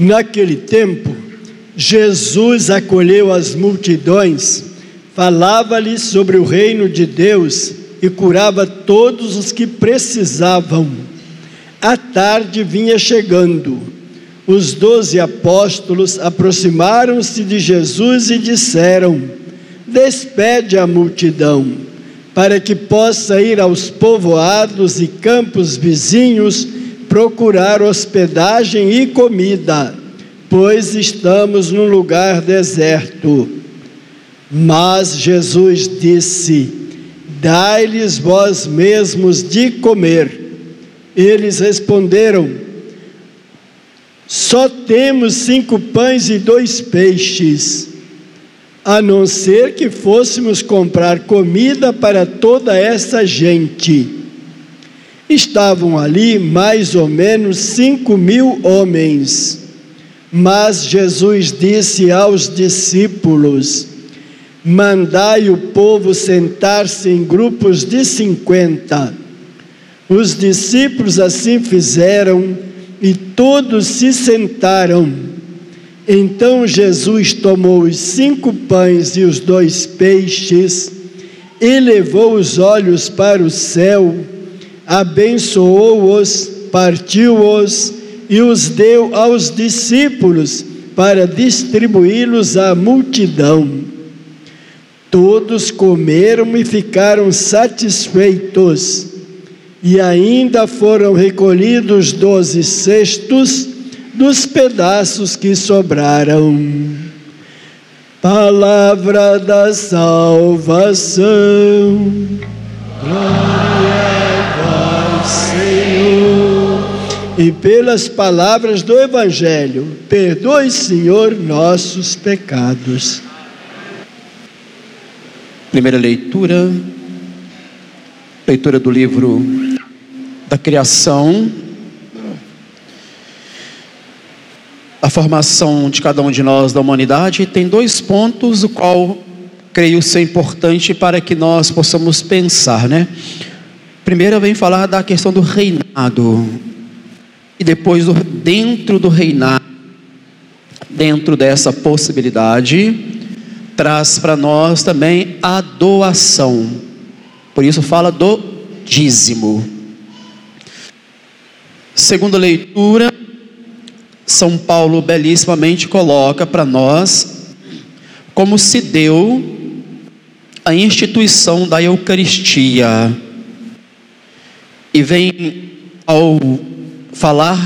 Naquele tempo, Jesus acolheu as multidões, falava-lhes sobre o reino de Deus e curava todos os que precisavam. A tarde vinha chegando. Os doze apóstolos aproximaram-se de Jesus e disseram: Despede a multidão, para que possa ir aos povoados e campos vizinhos procurar hospedagem e comida, pois estamos num lugar deserto. Mas Jesus disse: Dai-lhes vós mesmos de comer. Eles responderam: Só temos cinco pães e dois peixes, a não ser que fôssemos comprar comida para toda essa gente. Estavam ali mais ou menos cinco mil homens. Mas Jesus disse aos discípulos: mandai o povo sentar-se em grupos de cinquenta. Os discípulos assim fizeram e todos se sentaram. Então Jesus tomou os cinco pães e os dois peixes, elevou os olhos para o céu, abençoou-os, partiu-os e os deu aos discípulos para distribuí-los à multidão. Todos comeram e ficaram satisfeitos, e ainda foram recolhidos doze cestos dos pedaços que sobraram. Palavra da salvação. Glória E pelas palavras do Evangelho, perdoe, Senhor, nossos pecados. Primeira leitura, leitura do livro da criação, a formação de cada um de nós da humanidade tem dois pontos, o qual creio ser importante para que nós possamos pensar, né? Primeiro vem falar da questão do reinado e depois dentro do reinado, dentro dessa possibilidade traz para nós também a doação. Por isso fala do dízimo. Segunda leitura, São Paulo belíssimamente coloca para nós como se deu a instituição da Eucaristia. E vem ao falar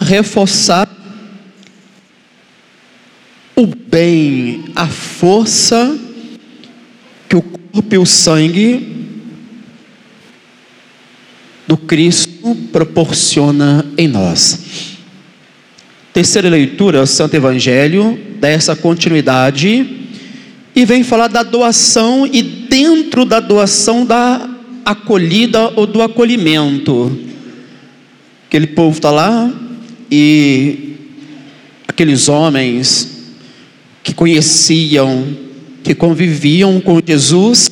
reforçar o bem, a força que o corpo e o sangue do Cristo proporciona em nós. Terceira leitura, Santo Evangelho, dessa continuidade, e vem falar da doação e dentro da doação da acolhida ou do acolhimento. Aquele povo está lá e aqueles homens que conheciam, que conviviam com Jesus,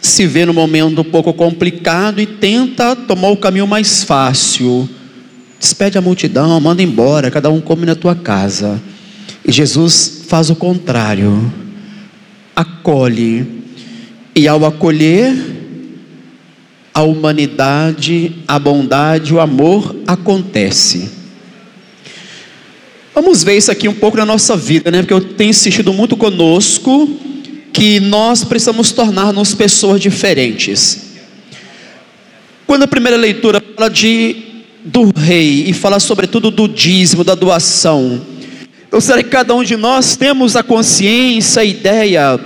se vê no momento um pouco complicado e tenta tomar o caminho mais fácil. Despede a multidão, manda embora, cada um come na tua casa. E Jesus faz o contrário. Acolhe. E ao acolher, a humanidade, a bondade, o amor acontece. Vamos ver isso aqui um pouco na nossa vida, né? Porque eu tenho insistido muito conosco que nós precisamos tornar-nos pessoas diferentes. Quando a primeira leitura fala de do rei e fala sobretudo do dízimo, da doação, eu sei que cada um de nós temos a consciência, a ideia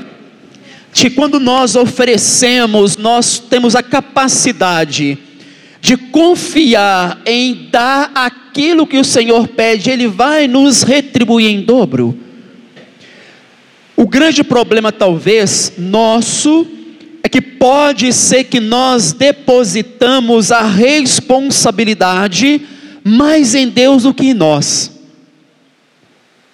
quando nós oferecemos, nós temos a capacidade de confiar em dar aquilo que o Senhor pede, Ele vai nos retribuir em dobro. O grande problema, talvez, nosso, é que pode ser que nós depositamos a responsabilidade mais em Deus do que em nós.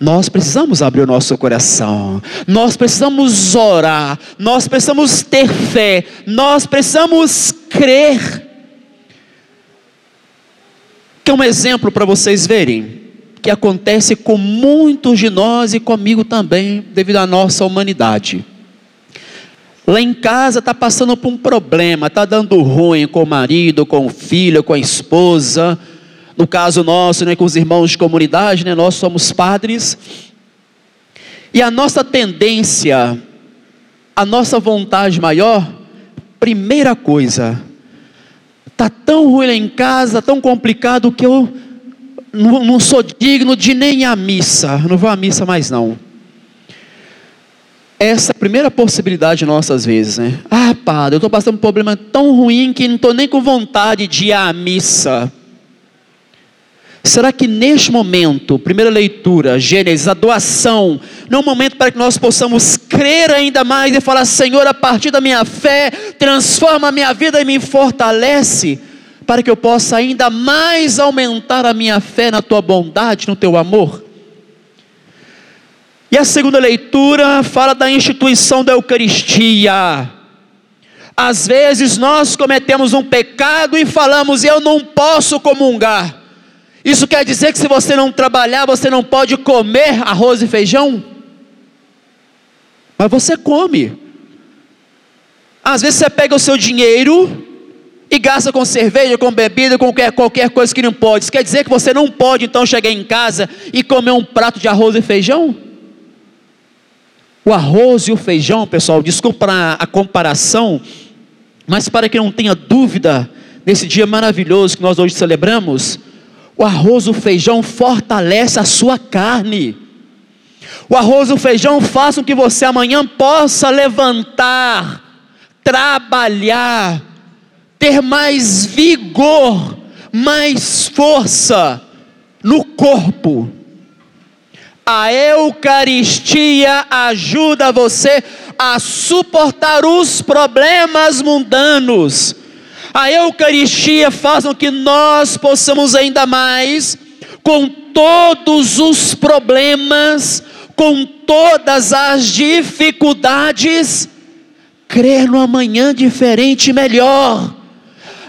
Nós precisamos abrir o nosso coração, nós precisamos orar, nós precisamos ter fé, nós precisamos crer Quer um exemplo para vocês verem? que acontece com muitos de nós e comigo também, devido à nossa humanidade. Lá em casa está passando por um problema, está dando ruim com o marido, com o filho, com a esposa. No caso nosso, né, com os irmãos de comunidade, né, nós somos padres. E a nossa tendência, a nossa vontade maior, primeira coisa, está tão ruim lá em casa, tão complicado que eu não, não sou digno de nem à missa, não vou à missa mais não. Essa é a primeira possibilidade nossas vezes, né? Ah, padre, eu estou passando um problema tão ruim que não estou nem com vontade de ir à missa. Será que neste momento, primeira leitura, Gênesis, a doação, não é um momento para que nós possamos crer ainda mais e falar: Senhor, a partir da minha fé, transforma a minha vida e me fortalece, para que eu possa ainda mais aumentar a minha fé na tua bondade, no teu amor? E a segunda leitura fala da instituição da Eucaristia. Às vezes nós cometemos um pecado e falamos, eu não posso comungar. Isso quer dizer que se você não trabalhar, você não pode comer arroz e feijão? Mas você come. Às vezes você pega o seu dinheiro e gasta com cerveja, com bebida, com qualquer, qualquer coisa que não pode. Isso quer dizer que você não pode então chegar em casa e comer um prato de arroz e feijão? O arroz e o feijão, pessoal, desculpa a comparação, mas para que não tenha dúvida, nesse dia maravilhoso que nós hoje celebramos, o arroz o feijão fortalece a sua carne. O arroz o feijão façam que você amanhã possa levantar, trabalhar, ter mais vigor, mais força no corpo. A Eucaristia ajuda você a suportar os problemas mundanos. A Eucaristia faz com que nós possamos ainda mais, com todos os problemas, com todas as dificuldades, crer no amanhã diferente e melhor.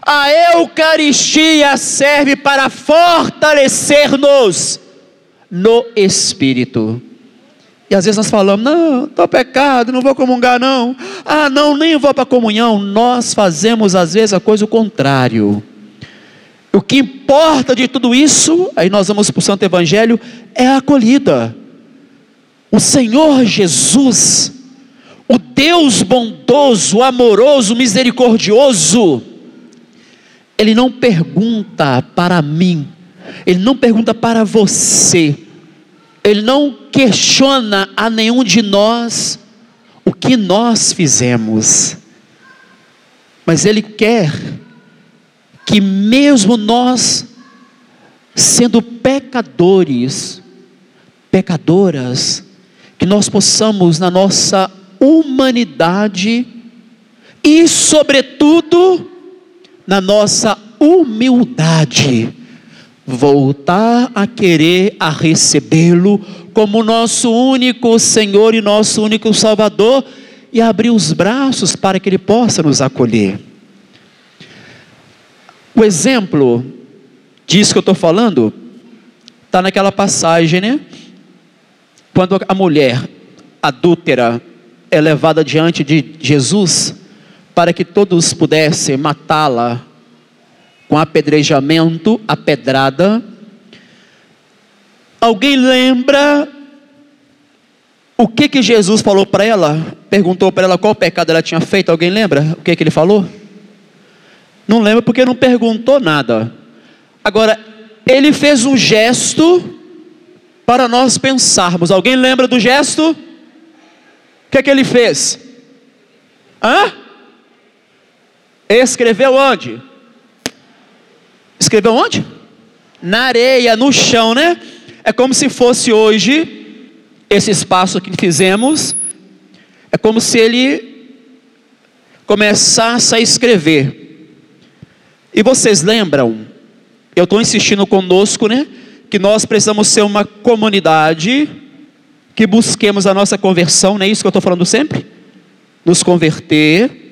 A Eucaristia serve para fortalecer-nos no Espírito. E às vezes nós falamos, não, estou pecado, não vou comungar não. Ah, não, nem vou para a comunhão. Nós fazemos às vezes a coisa o contrário. O que importa de tudo isso, aí nós vamos para o Santo Evangelho, é a acolhida. O Senhor Jesus, o Deus bondoso, amoroso, misericordioso, Ele não pergunta para mim, Ele não pergunta para você, ele não questiona a nenhum de nós o que nós fizemos, mas Ele quer que, mesmo nós, sendo pecadores, pecadoras, que nós possamos, na nossa humanidade e, sobretudo, na nossa humildade, voltar a querer a recebê-lo como nosso único Senhor e nosso único Salvador e abrir os braços para que ele possa nos acolher. O exemplo disso que eu estou falando está naquela passagem, né? Quando a mulher adúltera é levada diante de Jesus para que todos pudessem matá-la com apedrejamento, a pedrada. Alguém lembra o que que Jesus falou para ela? Perguntou para ela qual pecado ela tinha feito. Alguém lembra o que que ele falou? Não lembra porque não perguntou nada. Agora, ele fez um gesto para nós pensarmos. Alguém lembra do gesto? O que que ele fez? Hã? Escreveu onde? Escreveu onde? Na areia, no chão, né? É como se fosse hoje esse espaço que fizemos. É como se ele começasse a escrever. E vocês lembram? Eu estou insistindo conosco, né? Que nós precisamos ser uma comunidade que busquemos a nossa conversão, não é isso que eu estou falando sempre? Nos converter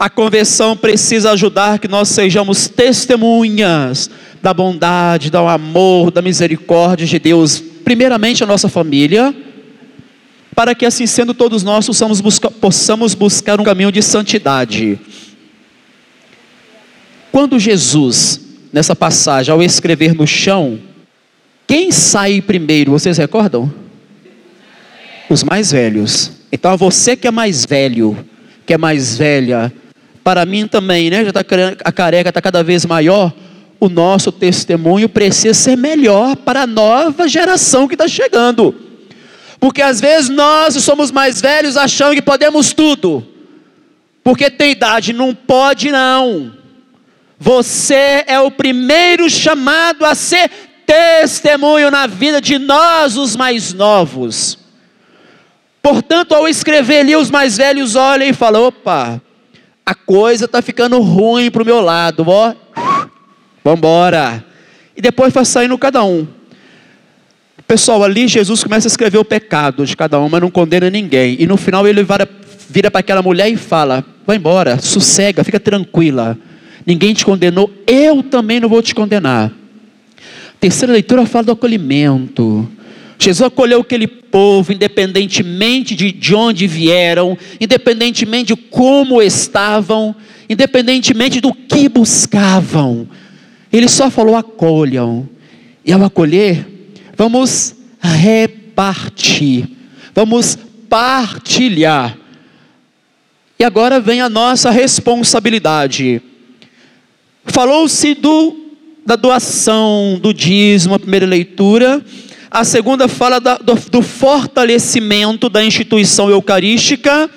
a conversão precisa ajudar que nós sejamos testemunhas da bondade, do amor, da misericórdia de Deus, primeiramente a nossa família, para que assim sendo todos nós possamos buscar, possamos buscar um caminho de santidade. Quando Jesus, nessa passagem, ao escrever no chão, quem sai primeiro, vocês recordam? Os mais velhos. Então, você que é mais velho, que é mais velha, para mim também, né? Já tá, a careca está cada vez maior. O nosso testemunho precisa ser melhor para a nova geração que está chegando. Porque às vezes nós somos mais velhos achando que podemos tudo. Porque tem idade, não pode não. Você é o primeiro chamado a ser testemunho na vida de nós, os mais novos. Portanto, ao escrever ali, os mais velhos olham e falam: opa, a coisa está ficando ruim para o meu lado, ó, vamos embora. E depois vai saindo cada um. Pessoal, ali Jesus começa a escrever o pecado de cada um, mas não condena ninguém. E no final ele vira para aquela mulher e fala: vai embora, sossega, fica tranquila. Ninguém te condenou, eu também não vou te condenar. Terceira leitura fala do acolhimento. Jesus acolheu aquele povo, independentemente de, de onde vieram, independentemente de como estavam, independentemente do que buscavam. Ele só falou: acolham. E ao acolher, vamos repartir, vamos partilhar. E agora vem a nossa responsabilidade. Falou-se da doação, do dízimo, a primeira leitura a segunda fala da, do, do fortalecimento da instituição eucarística.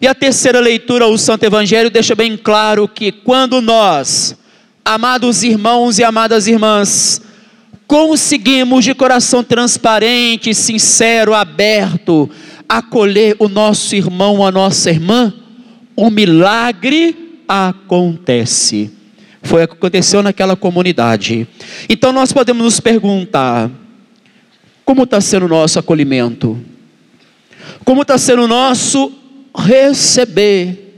E a terceira leitura, o Santo Evangelho, deixa bem claro que quando nós, amados irmãos e amadas irmãs, conseguimos de coração transparente, sincero, aberto, acolher o nosso irmão, a nossa irmã, um milagre acontece. Foi o que aconteceu naquela comunidade. Então nós podemos nos perguntar: como está sendo o nosso acolhimento? Como está sendo o nosso receber,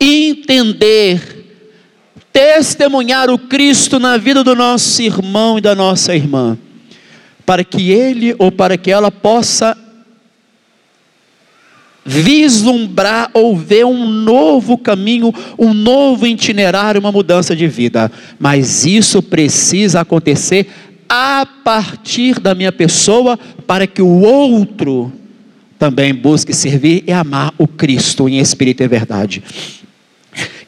entender, testemunhar o Cristo na vida do nosso irmão e da nossa irmã, para que ele ou para que ela possa vislumbrar ou ver um novo caminho, um novo itinerário, uma mudança de vida. Mas isso precisa acontecer a partir da minha pessoa, para que o outro também busque servir e amar o Cristo em espírito e verdade.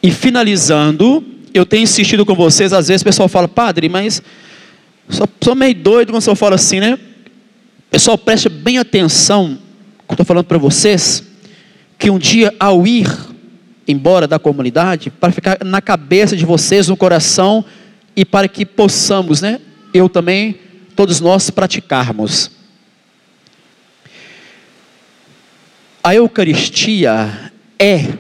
E finalizando, eu tenho insistido com vocês, às vezes o pessoal fala, padre, mas sou, sou meio doido quando o pessoal fala assim, né? Pessoal, preste bem atenção, que eu estou falando para vocês, que um dia ao ir embora da comunidade, para ficar na cabeça de vocês, no coração, e para que possamos, né, eu também, todos nós praticarmos. A Eucaristia é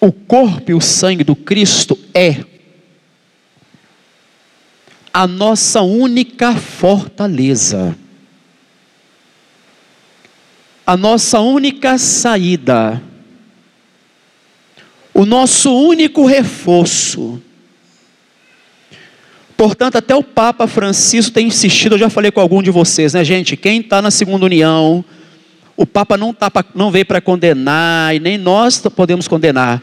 o corpo e o sangue do Cristo é a nossa única fortaleza, a nossa única saída, o nosso único reforço Portanto, até o Papa Francisco tem insistido, eu já falei com algum de vocês, né, gente? Quem está na segunda união, o Papa não, tá pra, não veio para condenar, e nem nós podemos condenar.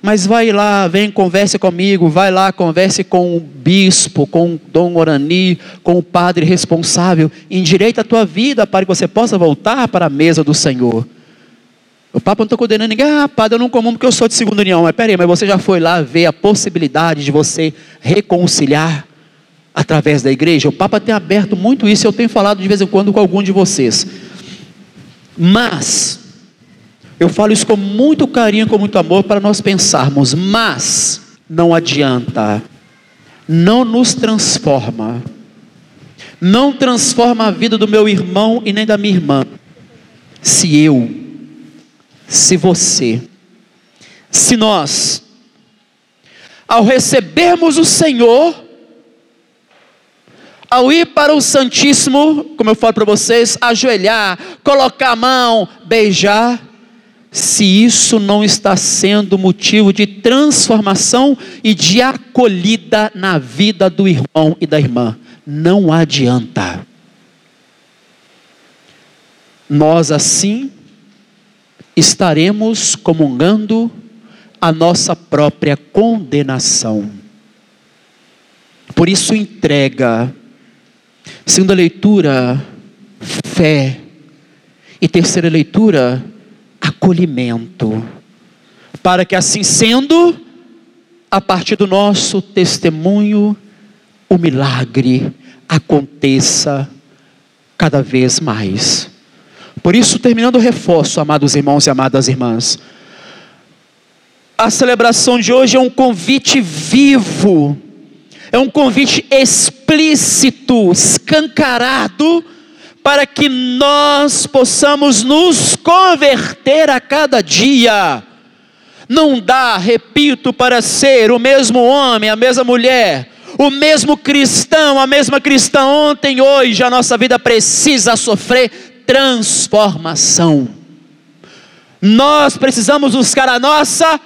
Mas vai lá, vem, converse comigo, vai lá, converse com o bispo, com o Dom Orani, com o padre responsável, endireita a tua vida para que você possa voltar para a mesa do Senhor. O Papa não está condenando ninguém, ah, padre, eu não comungo porque eu sou de segunda união. Mas peraí, mas você já foi lá ver a possibilidade de você reconciliar através da igreja. O Papa tem aberto muito isso, eu tenho falado de vez em quando com algum de vocês. Mas, eu falo isso com muito carinho, com muito amor, para nós pensarmos, mas não adianta, não nos transforma, não transforma a vida do meu irmão e nem da minha irmã, se eu, se você, se nós, ao recebermos o Senhor, ao ir para o Santíssimo, como eu falo para vocês, ajoelhar, colocar a mão, beijar, se isso não está sendo motivo de transformação e de acolhida na vida do irmão e da irmã. Não adianta. Nós assim estaremos comungando a nossa própria condenação. Por isso, entrega. Segunda leitura, fé. E terceira leitura, acolhimento. Para que assim sendo, a partir do nosso testemunho, o milagre aconteça cada vez mais. Por isso, terminando o reforço, amados irmãos e amadas irmãs, a celebração de hoje é um convite vivo, é um convite explícito, escancarado, para que nós possamos nos converter a cada dia. Não dá, repito, para ser o mesmo homem, a mesma mulher, o mesmo cristão, a mesma cristã ontem, hoje, a nossa vida precisa sofrer transformação. Nós precisamos buscar a nossa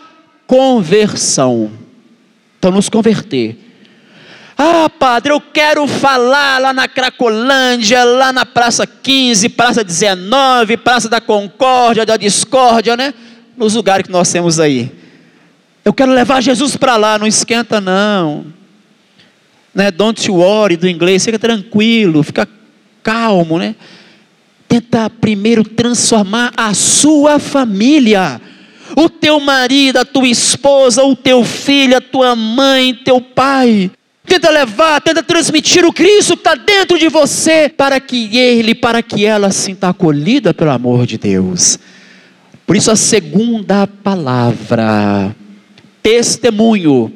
conversão. Então, nos converter. Ah, padre, eu quero falar lá na Cracolândia, lá na Praça 15, Praça 19, Praça da Concórdia, da Discórdia, né? Nos lugares que nós temos aí. Eu quero levar Jesus para lá, não esquenta não. Né? Don't worry do inglês, fica tranquilo, fica calmo, né? Tenta primeiro transformar a sua família o teu marido, a tua esposa, o teu filho, a tua mãe, teu pai. Tenta levar, tenta transmitir o Cristo que está dentro de você, para que ele, para que ela sinta acolhida pelo amor de Deus. Por isso, a segunda palavra, testemunho.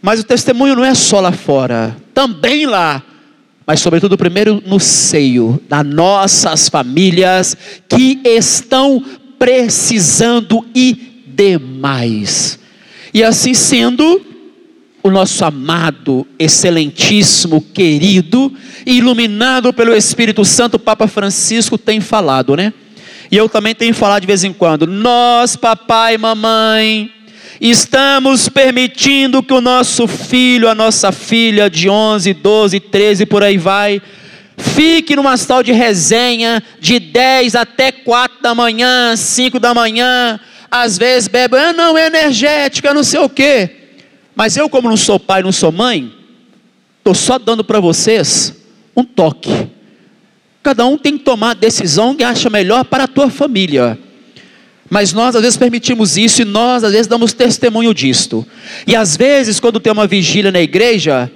Mas o testemunho não é só lá fora, também lá, mas, sobretudo, primeiro no seio das nossas famílias que estão precisando e demais. E assim sendo, o nosso amado, excelentíssimo, querido, iluminado pelo Espírito Santo, Papa Francisco tem falado, né? E eu também tenho falado de vez em quando. Nós, papai e mamãe, estamos permitindo que o nosso filho, a nossa filha de 11, 12, 13 por aí vai, Fique numa tal de resenha de 10 até 4 da manhã, 5 da manhã. Às vezes bebe, ah, não, é energética, não sei o quê. Mas eu, como não sou pai, não sou mãe, estou só dando para vocês um toque. Cada um tem que tomar a decisão que acha melhor para a tua família. Mas nós às vezes permitimos isso e nós às vezes damos testemunho disto. E às vezes, quando tem uma vigília na igreja,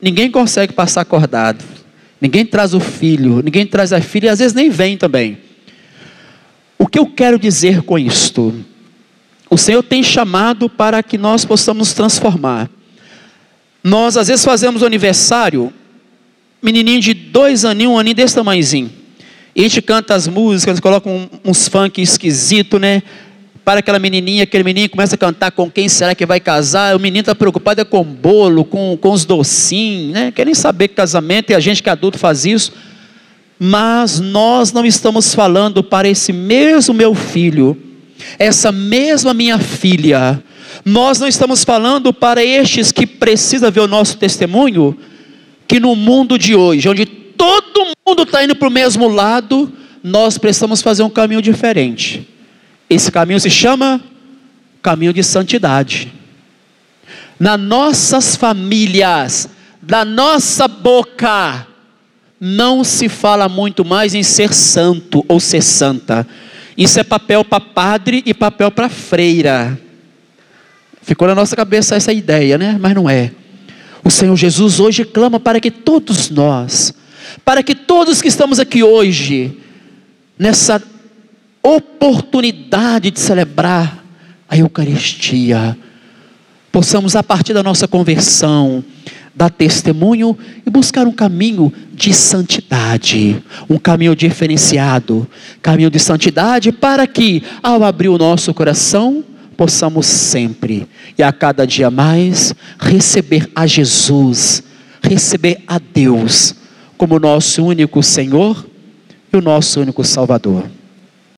ninguém consegue passar acordado. Ninguém traz o filho, ninguém traz a filha, e às vezes nem vem também. O que eu quero dizer com isto? O Senhor tem chamado para que nós possamos nos transformar. Nós às vezes fazemos o aniversário, menininho de dois aninhos, um aninho desse tamanhozinho. E a gente canta as músicas, coloca uns funk esquisito, né? para aquela menininha, aquele menino começa a cantar com quem será que vai casar, o menino está preocupado é com bolo, com, com os docinhos, né? quer nem saber que casamento, e a gente que é adulto faz isso, mas nós não estamos falando para esse mesmo meu filho, essa mesma minha filha, nós não estamos falando para estes que precisam ver o nosso testemunho, que no mundo de hoje, onde todo mundo está indo para o mesmo lado, nós precisamos fazer um caminho diferente. Esse caminho se chama caminho de santidade. Nas nossas famílias, da nossa boca, não se fala muito mais em ser santo ou ser santa. Isso é papel para padre e papel para freira. Ficou na nossa cabeça essa ideia, né? Mas não é. O Senhor Jesus hoje clama para que todos nós, para que todos que estamos aqui hoje, nessa oportunidade de celebrar a Eucaristia, possamos, a partir da nossa conversão, dar testemunho e buscar um caminho de santidade, um caminho diferenciado, caminho de santidade, para que, ao abrir o nosso coração, possamos sempre e a cada dia mais receber a Jesus, receber a Deus como nosso único Senhor e o nosso único Salvador.